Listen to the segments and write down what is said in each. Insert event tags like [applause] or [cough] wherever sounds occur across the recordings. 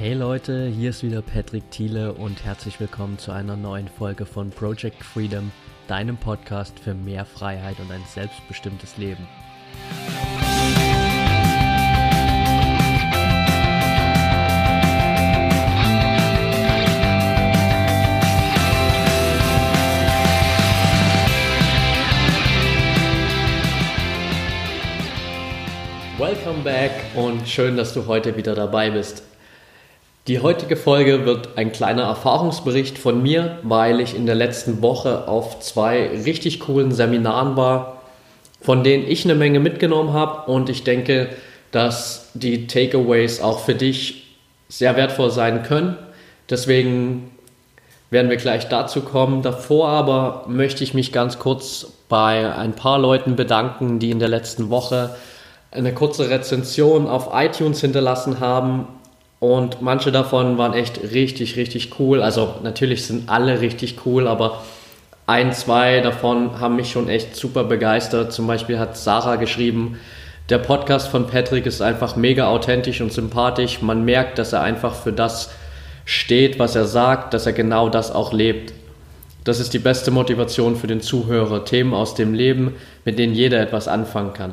Hey Leute, hier ist wieder Patrick Thiele und herzlich willkommen zu einer neuen Folge von Project Freedom, deinem Podcast für mehr Freiheit und ein selbstbestimmtes Leben. Welcome back und schön, dass du heute wieder dabei bist. Die heutige Folge wird ein kleiner Erfahrungsbericht von mir, weil ich in der letzten Woche auf zwei richtig coolen Seminaren war, von denen ich eine Menge mitgenommen habe und ich denke, dass die Takeaways auch für dich sehr wertvoll sein können. Deswegen werden wir gleich dazu kommen. Davor aber möchte ich mich ganz kurz bei ein paar Leuten bedanken, die in der letzten Woche eine kurze Rezension auf iTunes hinterlassen haben und manche davon waren echt richtig, richtig cool. Also natürlich sind alle richtig cool, aber ein, zwei davon haben mich schon echt super begeistert. Zum Beispiel hat Sarah geschrieben, der Podcast von Patrick ist einfach mega authentisch und sympathisch. Man merkt, dass er einfach für das steht, was er sagt, dass er genau das auch lebt. Das ist die beste Motivation für den Zuhörer. Themen aus dem Leben, mit denen jeder etwas anfangen kann.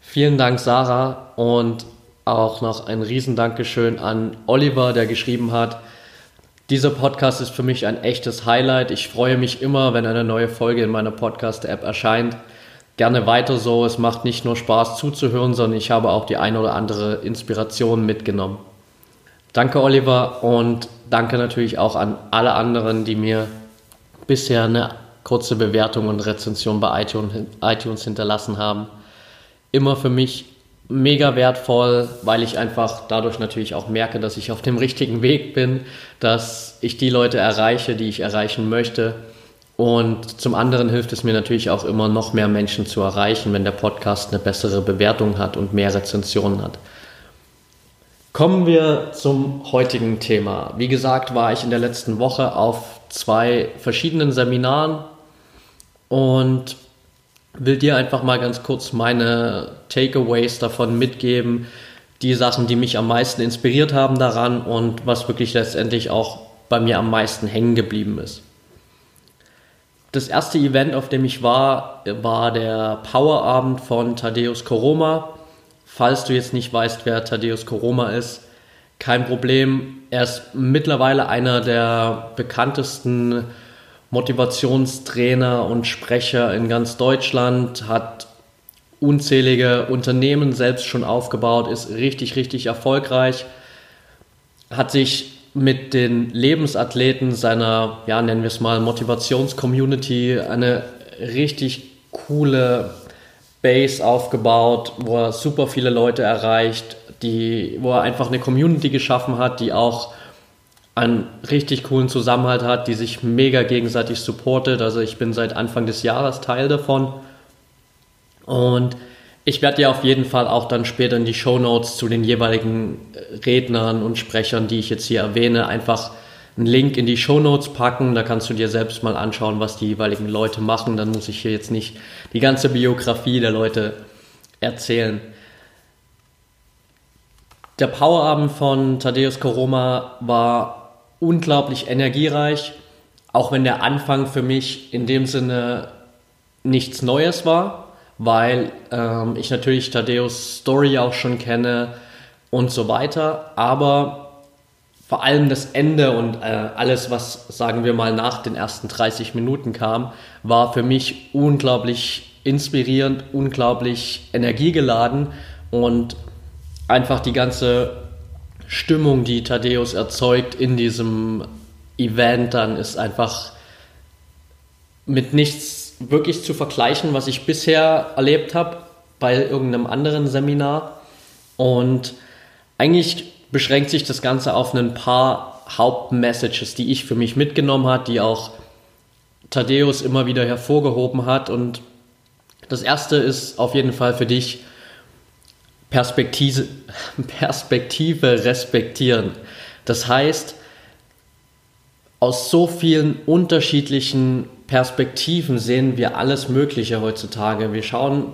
Vielen Dank, Sarah. Und auch noch ein Riesendankeschön an Oliver, der geschrieben hat, dieser Podcast ist für mich ein echtes Highlight. Ich freue mich immer, wenn eine neue Folge in meiner Podcast-App erscheint. Gerne weiter so. Es macht nicht nur Spaß zuzuhören, sondern ich habe auch die eine oder andere Inspiration mitgenommen. Danke, Oliver, und danke natürlich auch an alle anderen, die mir bisher eine kurze Bewertung und Rezension bei iTunes hinterlassen haben. Immer für mich mega wertvoll, weil ich einfach dadurch natürlich auch merke, dass ich auf dem richtigen Weg bin, dass ich die Leute erreiche, die ich erreichen möchte. Und zum anderen hilft es mir natürlich auch immer noch mehr Menschen zu erreichen, wenn der Podcast eine bessere Bewertung hat und mehr Rezensionen hat. Kommen wir zum heutigen Thema. Wie gesagt, war ich in der letzten Woche auf zwei verschiedenen Seminaren und will dir einfach mal ganz kurz meine Takeaways davon mitgeben, die Sachen, die mich am meisten inspiriert haben daran und was wirklich letztendlich auch bei mir am meisten hängen geblieben ist. Das erste Event, auf dem ich war, war der Powerabend von Thaddeus Koroma. Falls du jetzt nicht weißt, wer Thaddeus Koroma ist, kein Problem. Er ist mittlerweile einer der bekanntesten Motivationstrainer und Sprecher in ganz Deutschland, hat unzählige Unternehmen selbst schon aufgebaut, ist richtig, richtig erfolgreich, hat sich mit den Lebensathleten seiner, ja, nennen wir es mal, Motivationscommunity eine richtig coole Base aufgebaut, wo er super viele Leute erreicht, die, wo er einfach eine Community geschaffen hat, die auch einen richtig coolen Zusammenhalt hat, die sich mega gegenseitig supportet. Also ich bin seit Anfang des Jahres Teil davon. Und ich werde dir auf jeden Fall auch dann später in die Show Notes zu den jeweiligen äh, Rednern und Sprechern, die ich jetzt hier erwähne, einfach einen Link in die Show Notes packen. Da kannst du dir selbst mal anschauen, was die jeweiligen Leute machen. Dann muss ich hier jetzt nicht die ganze Biografie der Leute erzählen. Der Powerabend von Thaddeus Koroma war unglaublich energiereich, auch wenn der Anfang für mich in dem Sinne nichts Neues war, weil ähm, ich natürlich Thaddeus Story auch schon kenne und so weiter, aber vor allem das Ende und äh, alles, was sagen wir mal nach den ersten 30 Minuten kam, war für mich unglaublich inspirierend, unglaublich energiegeladen und einfach die ganze Stimmung, die Thaddeus erzeugt in diesem Event, dann ist einfach mit nichts wirklich zu vergleichen, was ich bisher erlebt habe bei irgendeinem anderen Seminar. Und eigentlich beschränkt sich das Ganze auf ein paar Hauptmessages, die ich für mich mitgenommen habe, die auch Thaddeus immer wieder hervorgehoben hat. Und das erste ist auf jeden Fall für dich, Perspektive, Perspektive respektieren. Das heißt, aus so vielen unterschiedlichen Perspektiven sehen wir alles Mögliche heutzutage. Wir schauen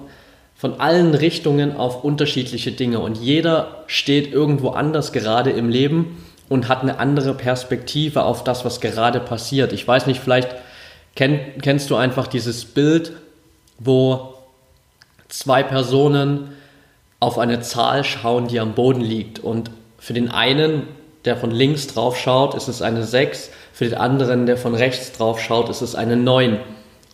von allen Richtungen auf unterschiedliche Dinge und jeder steht irgendwo anders gerade im Leben und hat eine andere Perspektive auf das, was gerade passiert. Ich weiß nicht, vielleicht kenn, kennst du einfach dieses Bild, wo zwei Personen auf eine Zahl schauen, die am Boden liegt. Und für den einen, der von links drauf schaut, ist es eine 6, für den anderen, der von rechts drauf schaut, ist es eine 9.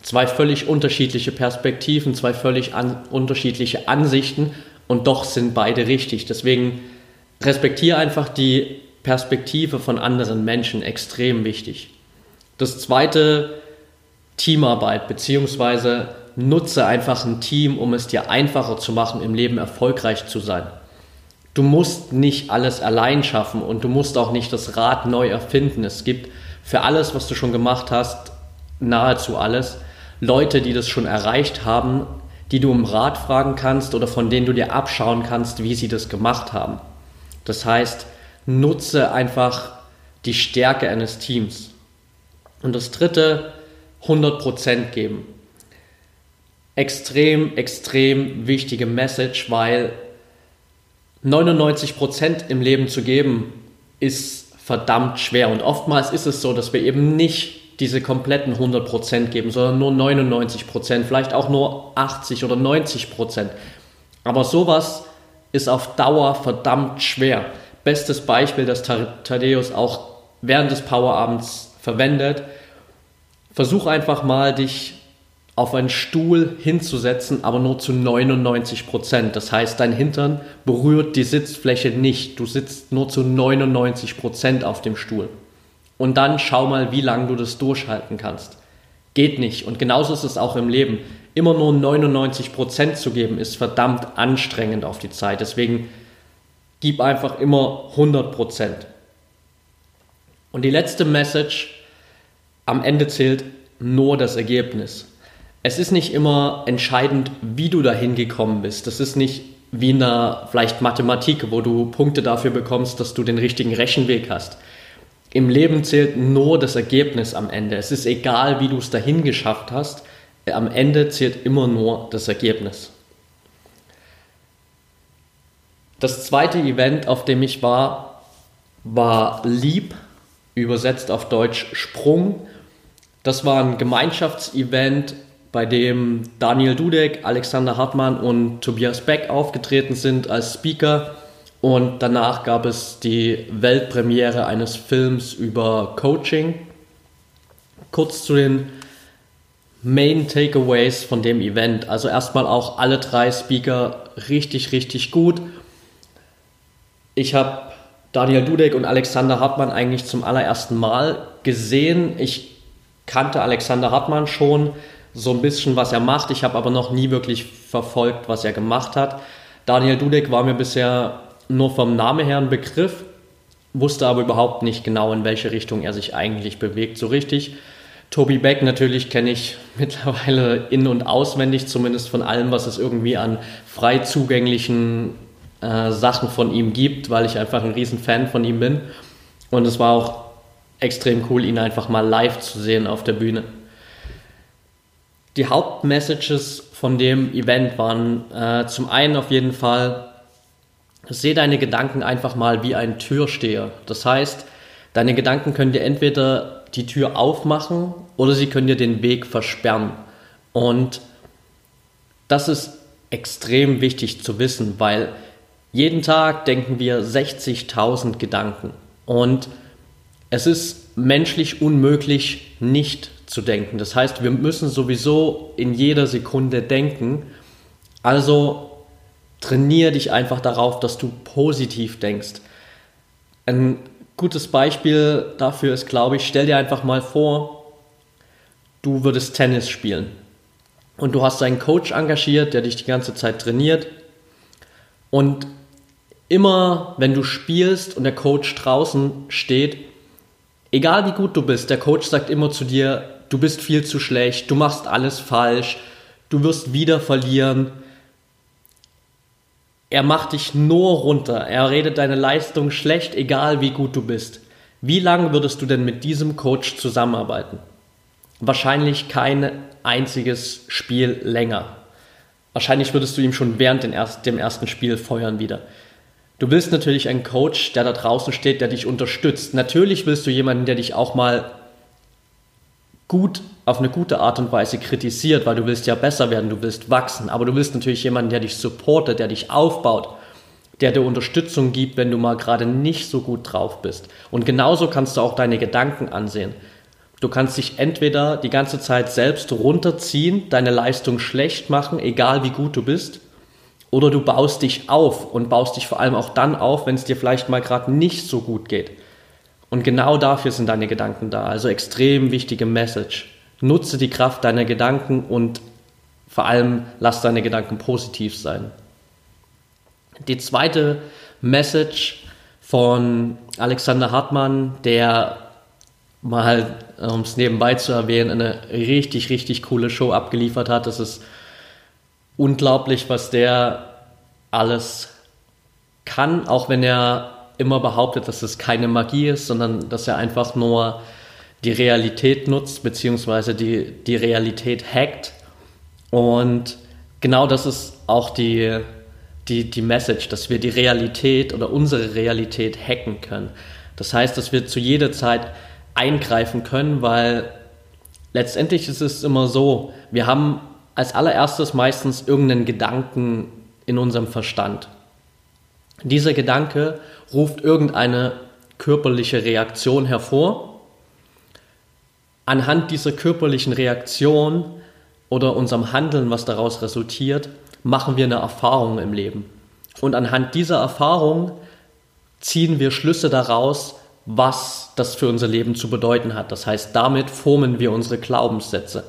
Zwei völlig unterschiedliche Perspektiven, zwei völlig an, unterschiedliche Ansichten und doch sind beide richtig. Deswegen respektiere einfach die Perspektive von anderen Menschen extrem wichtig. Das zweite, Teamarbeit, beziehungsweise nutze einfach ein Team, um es dir einfacher zu machen, im Leben erfolgreich zu sein. Du musst nicht alles allein schaffen und du musst auch nicht das Rad neu erfinden. Es gibt für alles, was du schon gemacht hast, nahezu alles, Leute, die das schon erreicht haben, die du um Rat fragen kannst oder von denen du dir abschauen kannst, wie sie das gemacht haben. Das heißt, nutze einfach die Stärke eines Teams. Und das Dritte, 100% geben. Extrem, extrem wichtige Message, weil 99% im Leben zu geben ist verdammt schwer. Und oftmals ist es so, dass wir eben nicht diese kompletten 100% geben, sondern nur 99%, vielleicht auch nur 80 oder 90%. Aber sowas ist auf Dauer verdammt schwer. Bestes Beispiel, das Thaddeus auch während des Powerabends verwendet. Versuch einfach mal, dich auf einen Stuhl hinzusetzen, aber nur zu 99 Prozent. Das heißt, dein Hintern berührt die Sitzfläche nicht. Du sitzt nur zu 99 Prozent auf dem Stuhl. Und dann schau mal, wie lange du das durchhalten kannst. Geht nicht. Und genauso ist es auch im Leben. Immer nur 99 Prozent zu geben, ist verdammt anstrengend auf die Zeit. Deswegen gib einfach immer 100 Prozent. Und die letzte Message, am Ende zählt nur das Ergebnis. Es ist nicht immer entscheidend, wie du dahin gekommen bist. Das ist nicht wie in der vielleicht Mathematik, wo du Punkte dafür bekommst, dass du den richtigen Rechenweg hast. Im Leben zählt nur das Ergebnis am Ende. Es ist egal, wie du es dahin geschafft hast. Am Ende zählt immer nur das Ergebnis. Das zweite Event, auf dem ich war, war Lieb, übersetzt auf Deutsch Sprung. Das war ein Gemeinschaftsevent, bei dem Daniel Dudek, Alexander Hartmann und Tobias Beck aufgetreten sind als Speaker. Und danach gab es die Weltpremiere eines Films über Coaching. Kurz zu den Main Takeaways von dem Event. Also erstmal auch alle drei Speaker richtig, richtig gut. Ich habe Daniel Dudek und Alexander Hartmann eigentlich zum allerersten Mal gesehen. Ich kannte Alexander Hartmann schon so ein bisschen, was er macht. Ich habe aber noch nie wirklich verfolgt, was er gemacht hat. Daniel Dudek war mir bisher nur vom Namen her ein Begriff, wusste aber überhaupt nicht genau, in welche Richtung er sich eigentlich bewegt, so richtig. Toby Beck natürlich kenne ich [laughs] mittlerweile in- und auswendig, zumindest von allem, was es irgendwie an frei zugänglichen äh, Sachen von ihm gibt, weil ich einfach ein riesen Fan von ihm bin. Und es war auch extrem cool, ihn einfach mal live zu sehen auf der Bühne. Die Hauptmessages von dem Event waren äh, zum einen auf jeden Fall, sehe deine Gedanken einfach mal wie ein Türsteher. Das heißt, deine Gedanken können dir entweder die Tür aufmachen oder sie können dir den Weg versperren. Und das ist extrem wichtig zu wissen, weil jeden Tag denken wir 60.000 Gedanken. Und es ist menschlich unmöglich, nicht zu denken. Das heißt, wir müssen sowieso in jeder Sekunde denken. Also trainiere dich einfach darauf, dass du positiv denkst. Ein gutes Beispiel dafür ist, glaube ich, stell dir einfach mal vor, du würdest Tennis spielen und du hast einen Coach engagiert, der dich die ganze Zeit trainiert und immer wenn du spielst und der Coach draußen steht, egal wie gut du bist, der Coach sagt immer zu dir, du bist viel zu schlecht, du machst alles falsch, du wirst wieder verlieren. Er macht dich nur runter, er redet deine Leistung schlecht, egal wie gut du bist. Wie lange würdest du denn mit diesem Coach zusammenarbeiten? Wahrscheinlich kein einziges Spiel länger. Wahrscheinlich würdest du ihm schon während dem ersten Spiel feuern wieder. Du willst natürlich einen Coach, der da draußen steht, der dich unterstützt. Natürlich willst du jemanden, der dich auch mal gut auf eine gute Art und Weise kritisiert, weil du willst ja besser werden, du willst wachsen. Aber du willst natürlich jemanden, der dich supportet, der dich aufbaut, der dir Unterstützung gibt, wenn du mal gerade nicht so gut drauf bist. Und genauso kannst du auch deine Gedanken ansehen. Du kannst dich entweder die ganze Zeit selbst runterziehen, deine Leistung schlecht machen, egal wie gut du bist, oder du baust dich auf und baust dich vor allem auch dann auf, wenn es dir vielleicht mal gerade nicht so gut geht. Und genau dafür sind deine Gedanken da. Also extrem wichtige Message. Nutze die Kraft deiner Gedanken und vor allem lass deine Gedanken positiv sein. Die zweite Message von Alexander Hartmann, der mal, um es nebenbei zu erwähnen, eine richtig, richtig coole Show abgeliefert hat. Das ist unglaublich, was der alles kann, auch wenn er immer behauptet, dass es keine Magie ist, sondern dass er einfach nur die Realität nutzt, beziehungsweise die, die Realität hackt. Und genau das ist auch die, die, die Message, dass wir die Realität oder unsere Realität hacken können. Das heißt, dass wir zu jeder Zeit eingreifen können, weil letztendlich ist es immer so, wir haben als allererstes meistens irgendeinen Gedanken in unserem Verstand. Dieser Gedanke ruft irgendeine körperliche Reaktion hervor. Anhand dieser körperlichen Reaktion oder unserem Handeln, was daraus resultiert, machen wir eine Erfahrung im Leben. Und anhand dieser Erfahrung ziehen wir Schlüsse daraus, was das für unser Leben zu bedeuten hat. Das heißt, damit formen wir unsere Glaubenssätze.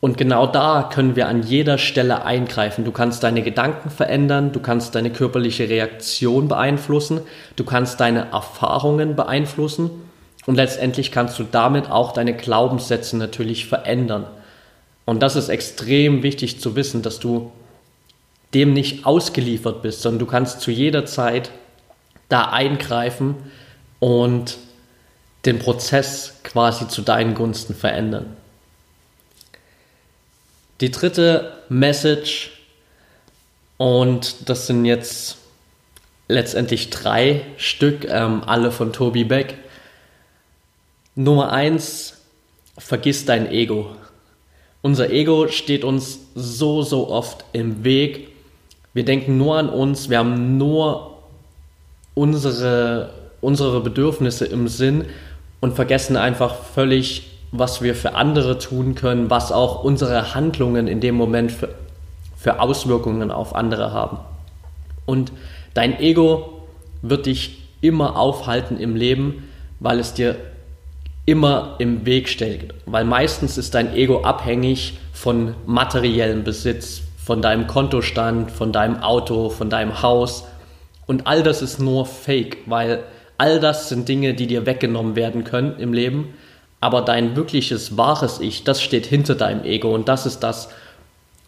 Und genau da können wir an jeder Stelle eingreifen. Du kannst deine Gedanken verändern, du kannst deine körperliche Reaktion beeinflussen, du kannst deine Erfahrungen beeinflussen und letztendlich kannst du damit auch deine Glaubenssätze natürlich verändern. Und das ist extrem wichtig zu wissen, dass du dem nicht ausgeliefert bist, sondern du kannst zu jeder Zeit da eingreifen und den Prozess quasi zu deinen Gunsten verändern. Die dritte Message, und das sind jetzt letztendlich drei Stück, ähm, alle von Toby Beck. Nummer eins, vergiss dein Ego. Unser Ego steht uns so, so oft im Weg. Wir denken nur an uns, wir haben nur unsere, unsere Bedürfnisse im Sinn und vergessen einfach völlig was wir für andere tun können, was auch unsere Handlungen in dem Moment für, für Auswirkungen auf andere haben. Und dein Ego wird dich immer aufhalten im Leben, weil es dir immer im Weg steht. Weil meistens ist dein Ego abhängig von materiellem Besitz, von deinem Kontostand, von deinem Auto, von deinem Haus. Und all das ist nur Fake, weil all das sind Dinge, die dir weggenommen werden können im Leben aber dein wirkliches, wahres Ich, das steht hinter deinem Ego und das ist das,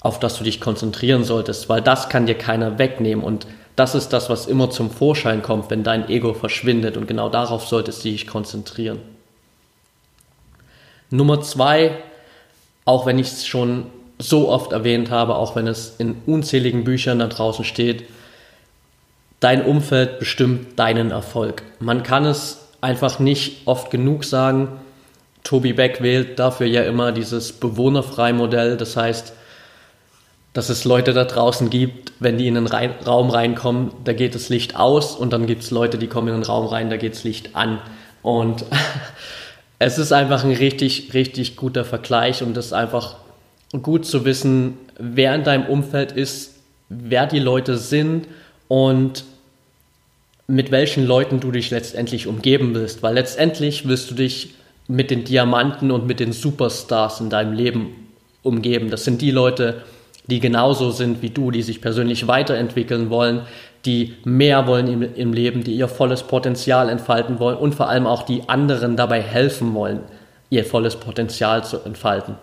auf das du dich konzentrieren solltest, weil das kann dir keiner wegnehmen und das ist das, was immer zum Vorschein kommt, wenn dein Ego verschwindet und genau darauf solltest du dich konzentrieren. Nummer zwei, auch wenn ich es schon so oft erwähnt habe, auch wenn es in unzähligen Büchern da draußen steht, dein Umfeld bestimmt deinen Erfolg. Man kann es einfach nicht oft genug sagen, Toby Beck wählt dafür ja immer dieses Bewohnerfrei-Modell. Das heißt, dass es Leute da draußen gibt, wenn die in einen rein, Raum reinkommen, da geht das Licht aus und dann gibt es Leute, die kommen in den Raum rein, da geht das Licht an. Und [laughs] es ist einfach ein richtig, richtig guter Vergleich und es ist einfach gut zu wissen, wer in deinem Umfeld ist, wer die Leute sind und mit welchen Leuten du dich letztendlich umgeben willst. Weil letztendlich willst du dich mit den Diamanten und mit den Superstars in deinem Leben umgeben. Das sind die Leute, die genauso sind wie du, die sich persönlich weiterentwickeln wollen, die mehr wollen im, im, Leben, die ihr volles Potenzial entfalten wollen und vor allem auch die anderen dabei helfen wollen, ihr volles Potenzial zu entfalten.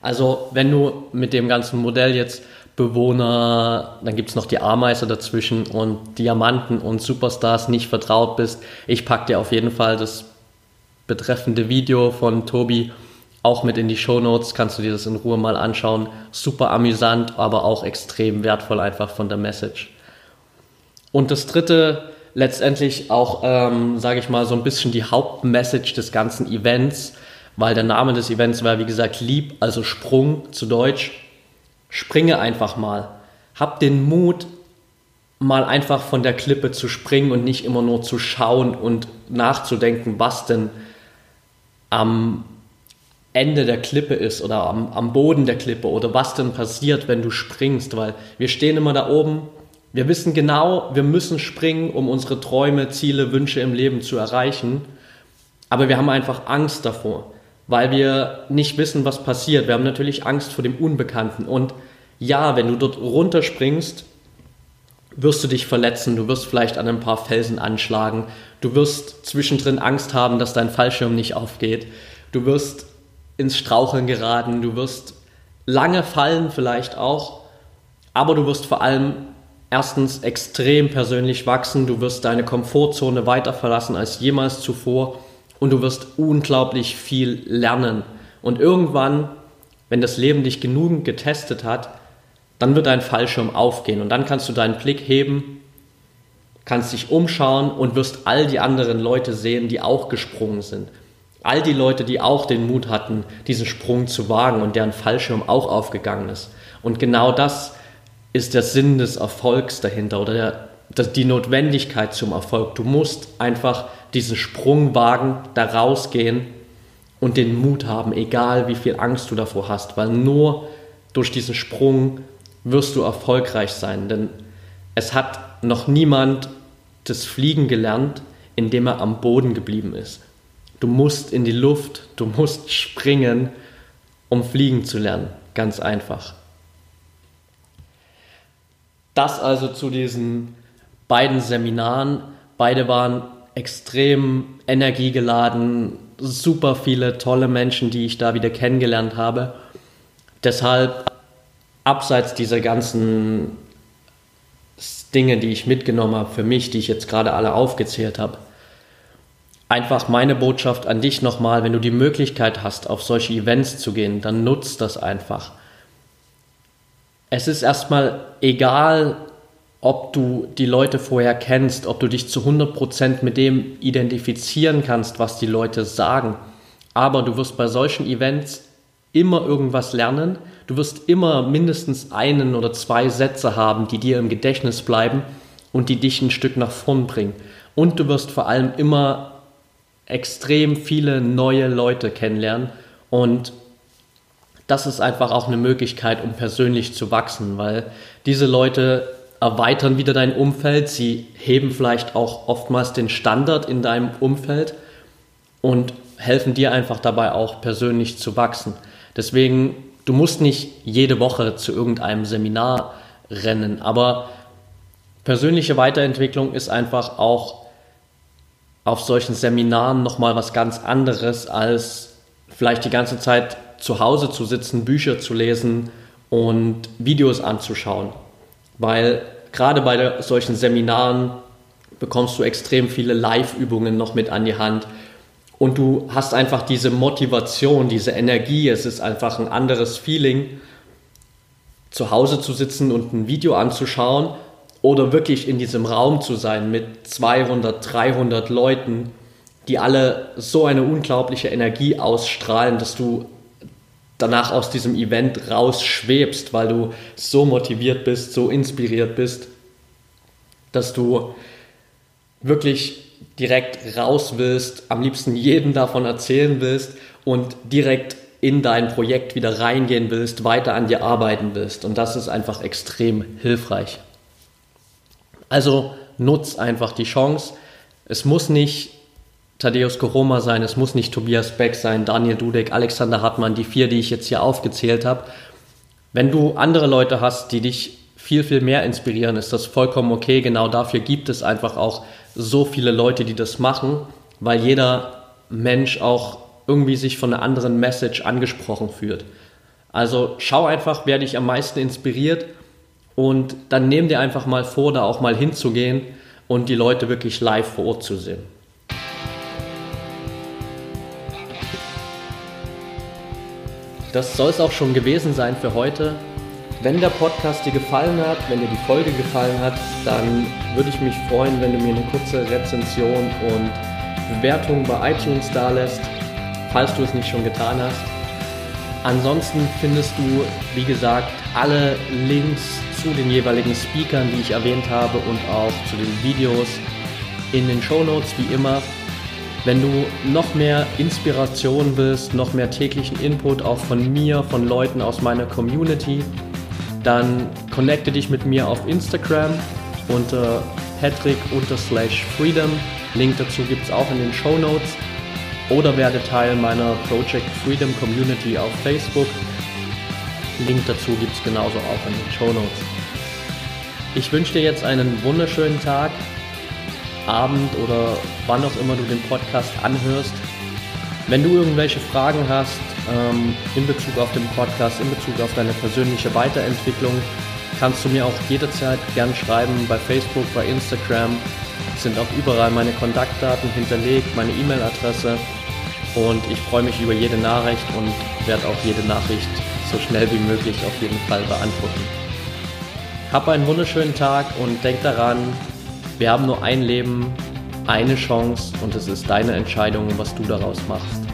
Also wenn du mit dem ganzen Modell jetzt Bewohner, dann gibt es noch die Ameise dazwischen und Diamanten und Superstars nicht vertraut bist, ich packe dir auf jeden Fall das betreffende Video von Tobi auch mit in die Show Notes. Kannst du dir das in Ruhe mal anschauen. Super amüsant, aber auch extrem wertvoll einfach von der Message. Und das dritte, letztendlich auch, ähm, sage ich mal, so ein bisschen die Hauptmessage des ganzen Events, weil der Name des Events war, wie gesagt, Lieb, also Sprung zu Deutsch. Springe einfach mal. Hab den Mut, mal einfach von der Klippe zu springen und nicht immer nur zu schauen und nachzudenken, was denn am Ende der Klippe ist oder am, am Boden der Klippe oder was denn passiert, wenn du springst, weil wir stehen immer da oben, wir wissen genau, wir müssen springen, um unsere Träume, Ziele, Wünsche im Leben zu erreichen, aber wir haben einfach Angst davor, weil wir nicht wissen, was passiert. Wir haben natürlich Angst vor dem Unbekannten. Und ja, wenn du dort runterspringst, wirst du dich verletzen, du wirst vielleicht an ein paar Felsen anschlagen, du wirst zwischendrin Angst haben, dass dein Fallschirm nicht aufgeht, du wirst ins Straucheln geraten, du wirst lange fallen vielleicht auch, aber du wirst vor allem erstens extrem persönlich wachsen, du wirst deine Komfortzone weiter verlassen als jemals zuvor und du wirst unglaublich viel lernen. Und irgendwann, wenn das Leben dich genug getestet hat, dann wird dein Fallschirm aufgehen und dann kannst du deinen Blick heben, kannst dich umschauen und wirst all die anderen Leute sehen, die auch gesprungen sind. All die Leute, die auch den Mut hatten, diesen Sprung zu wagen und deren Fallschirm auch aufgegangen ist. Und genau das ist der Sinn des Erfolgs dahinter oder der, die Notwendigkeit zum Erfolg. Du musst einfach diesen Sprung wagen, da rausgehen und den Mut haben, egal wie viel Angst du davor hast, weil nur durch diesen Sprung wirst du erfolgreich sein. Denn es hat noch niemand das Fliegen gelernt, indem er am Boden geblieben ist. Du musst in die Luft, du musst springen, um fliegen zu lernen. Ganz einfach. Das also zu diesen beiden Seminaren. Beide waren extrem energiegeladen, super viele tolle Menschen, die ich da wieder kennengelernt habe. Deshalb abseits dieser ganzen Dinge, die ich mitgenommen habe für mich, die ich jetzt gerade alle aufgezählt habe, einfach meine Botschaft an dich nochmal, wenn du die Möglichkeit hast, auf solche Events zu gehen, dann nutzt das einfach. Es ist erstmal egal, ob du die Leute vorher kennst, ob du dich zu 100% mit dem identifizieren kannst, was die Leute sagen. Aber du wirst bei solchen Events immer irgendwas lernen. Du wirst immer mindestens einen oder zwei Sätze haben, die dir im Gedächtnis bleiben und die dich ein Stück nach vorn bringen. Und du wirst vor allem immer extrem viele neue Leute kennenlernen und das ist einfach auch eine Möglichkeit, um persönlich zu wachsen, weil diese Leute erweitern wieder dein Umfeld, sie heben vielleicht auch oftmals den Standard in deinem Umfeld und helfen dir einfach dabei auch persönlich zu wachsen. Deswegen, du musst nicht jede Woche zu irgendeinem Seminar rennen, aber persönliche Weiterentwicklung ist einfach auch auf solchen Seminaren nochmal was ganz anderes, als vielleicht die ganze Zeit zu Hause zu sitzen, Bücher zu lesen und Videos anzuschauen. Weil gerade bei solchen Seminaren bekommst du extrem viele Live-Übungen noch mit an die Hand und du hast einfach diese Motivation, diese Energie. Es ist einfach ein anderes Feeling, zu Hause zu sitzen und ein Video anzuschauen oder wirklich in diesem Raum zu sein mit 200, 300 Leuten, die alle so eine unglaubliche Energie ausstrahlen, dass du danach aus diesem Event rausschwebst, weil du so motiviert bist, so inspiriert bist, dass du wirklich direkt raus willst, am liebsten jedem davon erzählen willst und direkt in dein Projekt wieder reingehen willst, weiter an dir arbeiten willst. Und das ist einfach extrem hilfreich. Also nutz einfach die Chance. Es muss nicht Thaddeus Koroma sein, es muss nicht Tobias Beck sein, Daniel Dudek, Alexander Hartmann, die vier, die ich jetzt hier aufgezählt habe. Wenn du andere Leute hast, die dich viel, viel mehr inspirieren, ist das vollkommen okay. Genau dafür gibt es einfach auch so viele Leute, die das machen, weil jeder Mensch auch irgendwie sich von einer anderen Message angesprochen fühlt. Also schau einfach, wer dich am meisten inspiriert und dann nimm dir einfach mal vor, da auch mal hinzugehen und die Leute wirklich live vor Ort zu sehen. Das soll es auch schon gewesen sein für heute. Wenn der Podcast dir gefallen hat, wenn dir die Folge gefallen hat, dann würde ich mich freuen, wenn du mir eine kurze Rezension und Bewertung bei iTunes da lässt, falls du es nicht schon getan hast. Ansonsten findest du, wie gesagt, alle Links zu den jeweiligen Speakern, die ich erwähnt habe und auch zu den Videos in den Show Notes wie immer. Wenn du noch mehr Inspiration willst, noch mehr täglichen Input auch von mir, von Leuten aus meiner Community, dann connecte dich mit mir auf Instagram unter patrick-freedom. Link dazu gibt es auch in den Show Notes. Oder werde Teil meiner Project Freedom Community auf Facebook. Link dazu gibt es genauso auch in den Show Notes. Ich wünsche dir jetzt einen wunderschönen Tag, Abend oder wann auch immer du den Podcast anhörst. Wenn du irgendwelche Fragen hast ähm, in Bezug auf den Podcast, in Bezug auf deine persönliche Weiterentwicklung, kannst du mir auch jederzeit gern schreiben bei Facebook, bei Instagram. Sind auch überall meine Kontaktdaten hinterlegt, meine E-Mail-Adresse. Und ich freue mich über jede Nachricht und werde auch jede Nachricht so schnell wie möglich auf jeden Fall beantworten. Hab einen wunderschönen Tag und denk daran, wir haben nur ein Leben, eine Chance und es ist deine Entscheidung, was du daraus machst.